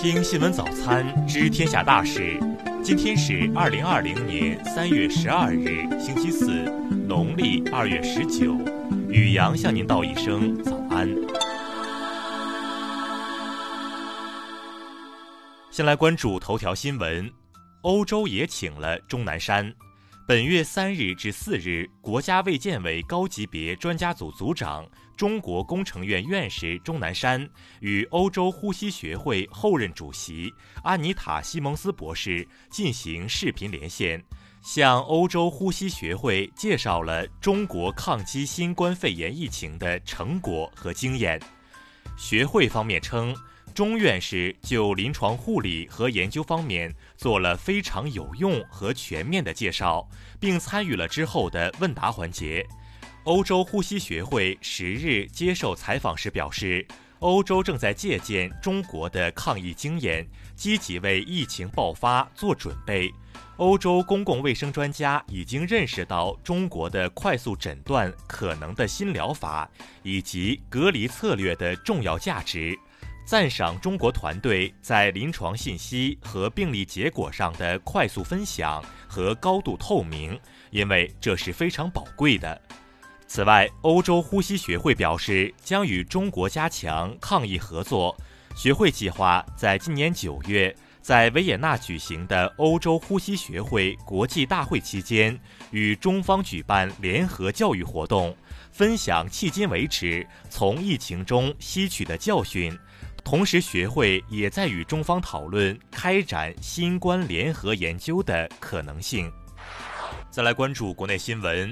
听新闻早餐知天下大事。今天是二零二零年三月十二日，星期四，农历二月十九。雨阳向您道一声早安。先来关注头条新闻：欧洲也请了钟南山。本月三日至四日，国家卫健委高级别专家组组长、中国工程院院士钟南山与欧洲呼吸学会后任主席安妮塔·西蒙斯博士进行视频连线，向欧洲呼吸学会介绍了中国抗击新冠肺炎疫情的成果和经验。学会方面称。钟院士就临床护理和研究方面做了非常有用和全面的介绍，并参与了之后的问答环节。欧洲呼吸学会十日接受采访时表示，欧洲正在借鉴中国的抗疫经验，积极为疫情爆发做准备。欧洲公共卫生专家已经认识到中国的快速诊断可能的新疗法以及隔离策略的重要价值。赞赏中国团队在临床信息和病例结果上的快速分享和高度透明，因为这是非常宝贵的。此外，欧洲呼吸学会表示将与中国加强抗疫合作。学会计划在今年九月在维也纳举行的欧洲呼吸学会国际大会期间，与中方举办联合教育活动，分享迄今为止从疫情中吸取的教训。同时，学会也在与中方讨论开展新冠联合研究的可能性。再来关注国内新闻，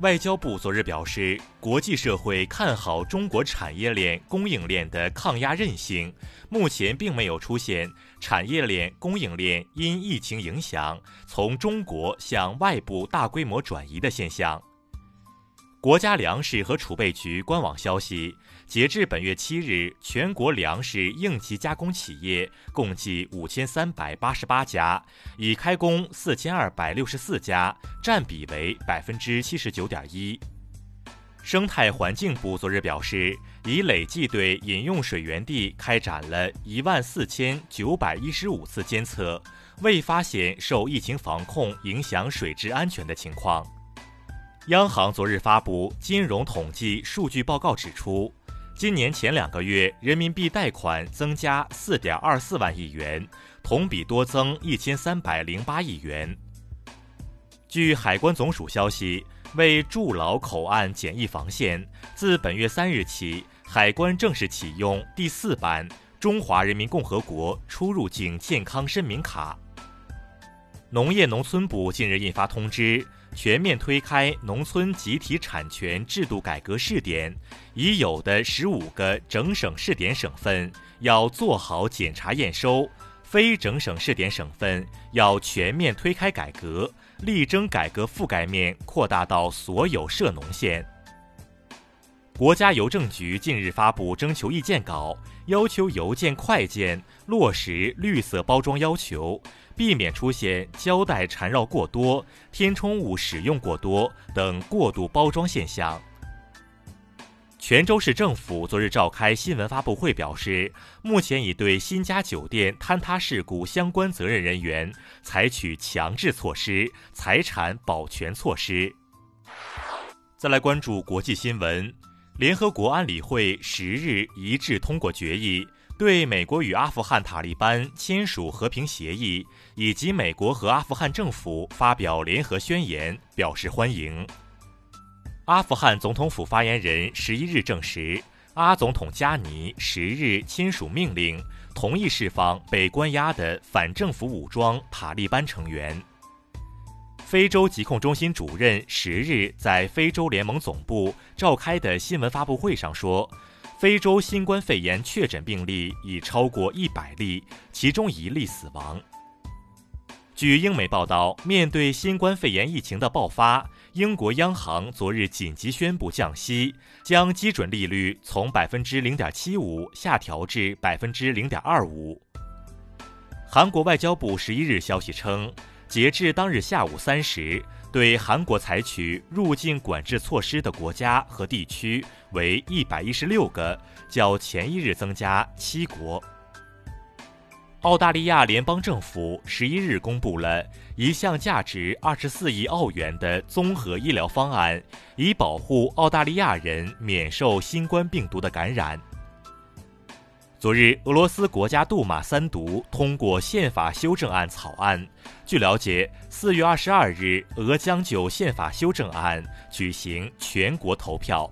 外交部昨日表示，国际社会看好中国产业链供应链的抗压韧性，目前并没有出现产业链供应链因疫情影响从中国向外部大规模转移的现象。国家粮食和储备局官网消息。截至本月七日，全国粮食应急加工企业共计五千三百八十八家，已开工四千二百六十四家，占比为百分之七十九点一。生态环境部昨日表示，已累计对饮用水源地开展了一万四千九百一十五次监测，未发现受疫情防控影响水质安全的情况。央行昨日发布金融统计数据报告，指出。今年前两个月，人民币贷款增加四点二四万亿元，同比多增一千三百零八亿元。据海关总署消息，为筑牢口岸检疫防线，自本月三日起，海关正式启用第四版中华人民共和国出入境健康申明卡。农业农村部近日印发通知。全面推开农村集体产权制度改革试点，已有的十五个整省试点省份要做好检查验收，非整省试点省份要全面推开改革，力争改革覆盖面扩大到所有涉农县。国家邮政局近日发布征求意见稿，要求邮件快件落实绿色包装要求。避免出现胶带缠绕过多、填充物使用过多等过度包装现象。泉州市政府昨日召开新闻发布会，表示，目前已对新家酒店坍塌事故相关责任人员采取强制措施、财产保全措施。再来关注国际新闻，联合国安理会十日一致通过决议。对美国与阿富汗塔利班签署和平协议，以及美国和阿富汗政府发表联合宣言表示欢迎。阿富汗总统府发言人十一日证实，阿总统加尼十日签署命令，同意释放被关押的反政府武装塔利班成员。非洲疾控中心主任十日在非洲联盟总部召开的新闻发布会上说。非洲新冠肺炎确诊病例已超过一百例，其中一例死亡。据英媒报道，面对新冠肺炎疫情的爆发，英国央行昨日紧急宣布降息，将基准利率从百分之零点七五下调至百分之零点二五。韩国外交部十一日消息称，截至当日下午三时。对韩国采取入境管制措施的国家和地区为一百一十六个，较前一日增加七国。澳大利亚联邦政府十一日公布了一项价值二十四亿澳元的综合医疗方案，以保护澳大利亚人免受新冠病毒的感染。昨日，俄罗斯国家杜马三读通过宪法修正案草案。据了解，四月二十二日，俄将就宪法修正案举行全国投票。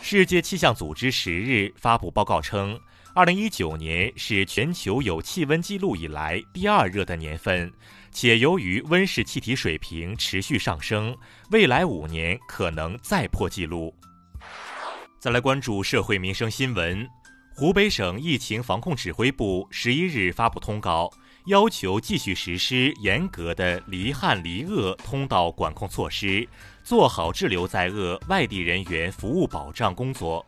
世界气象组织十日发布报告称。二零一九年是全球有气温记录以来第二热的年份，且由于温室气体水平持续上升，未来五年可能再破纪录。再来关注社会民生新闻，湖北省疫情防控指挥部十一日发布通告，要求继续实施严格的离汉离鄂通道管控措施，做好滞留在鄂外地人员服务保障工作。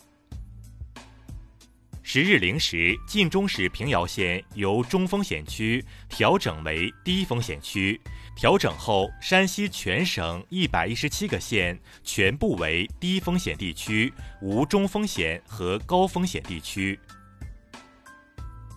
十日零时，晋中市平遥县由中风险区调整为低风险区。调整后，山西全省一百一十七个县全部为低风险地区，无中风险和高风险地区。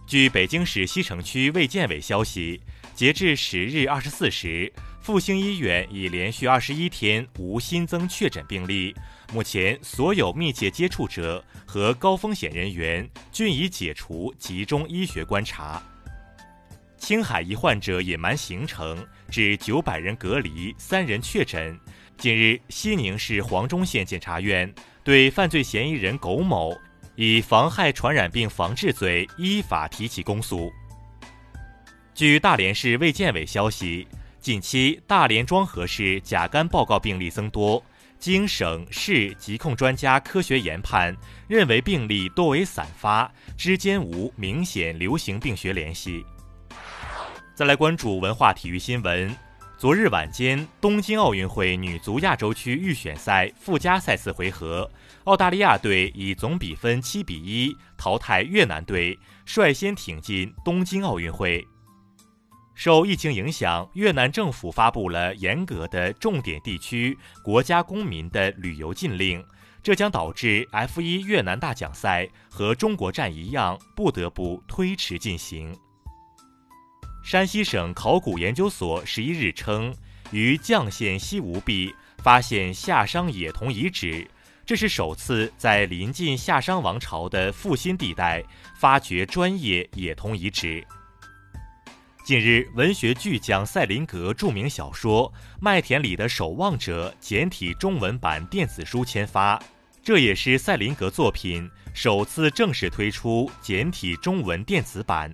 据北京市西城区卫健委消息，截至十日二十四时。复兴医院已连续二十一天无新增确诊病例，目前所有密切接触者和高风险人员均已解除集中医学观察。青海一患者隐瞒行程，致九百人隔离，三人确诊。近日，西宁市黄忠县检察院对犯罪嫌疑人苟某以妨害传染病防治罪依法提起公诉。据大连市卫健委消息。近期，大连庄河市甲肝报告病例增多，经省市疾控专家科学研判，认为病例多为散发，之间无明显流行病学联系。再来关注文化体育新闻。昨日晚间，东京奥运会女足亚洲区预选赛附加赛四回合，澳大利亚队以总比分七比一淘汰越南队，率先挺进东京奥运会。受疫情影响，越南政府发布了严格的重点地区国家公民的旅游禁令，这将导致 F 一越南大奖赛和中国站一样不得不推迟进行。山西省考古研究所十一日称，于绛县西吴壁发现夏商冶铜遗址，这是首次在临近夏商王朝的复兴地带发掘专业冶铜遗址。近日，文学巨匠赛林格著名小说《麦田里的守望者》简体中文版电子书签发，这也是赛林格作品首次正式推出简体中文电子版。